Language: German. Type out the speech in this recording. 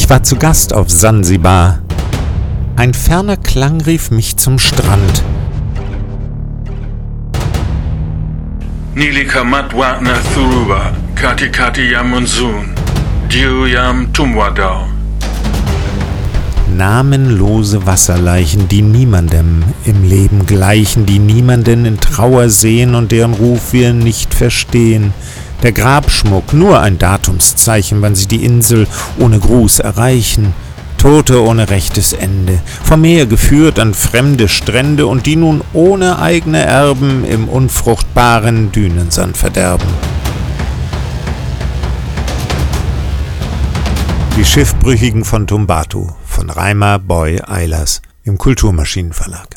Ich war zu Gast auf Sansibar. Ein ferner Klang rief mich zum Strand. Thuruba, Kati Kati Diu Yam. Namenlose Wasserleichen, die niemandem im Leben gleichen, die niemanden in Trauer sehen und deren Ruf wir nicht verstehen. Der Grabschmuck nur ein Datumszeichen, wann sie die Insel ohne Gruß erreichen. Tote ohne rechtes Ende, vom Meer geführt an fremde Strände und die nun ohne eigene Erben im unfruchtbaren Dünensand verderben. Die Schiffbrüchigen von Tumbatu von Reimer Boy Eilers im Kulturmaschinenverlag.